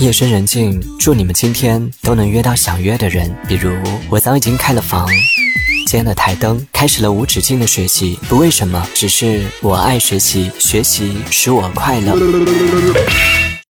夜深人静祝你们今天都能约到想约的人比如我早已经开了房间了台灯开始了无止境的学习不为什么只是我爱学习学习使我快乐。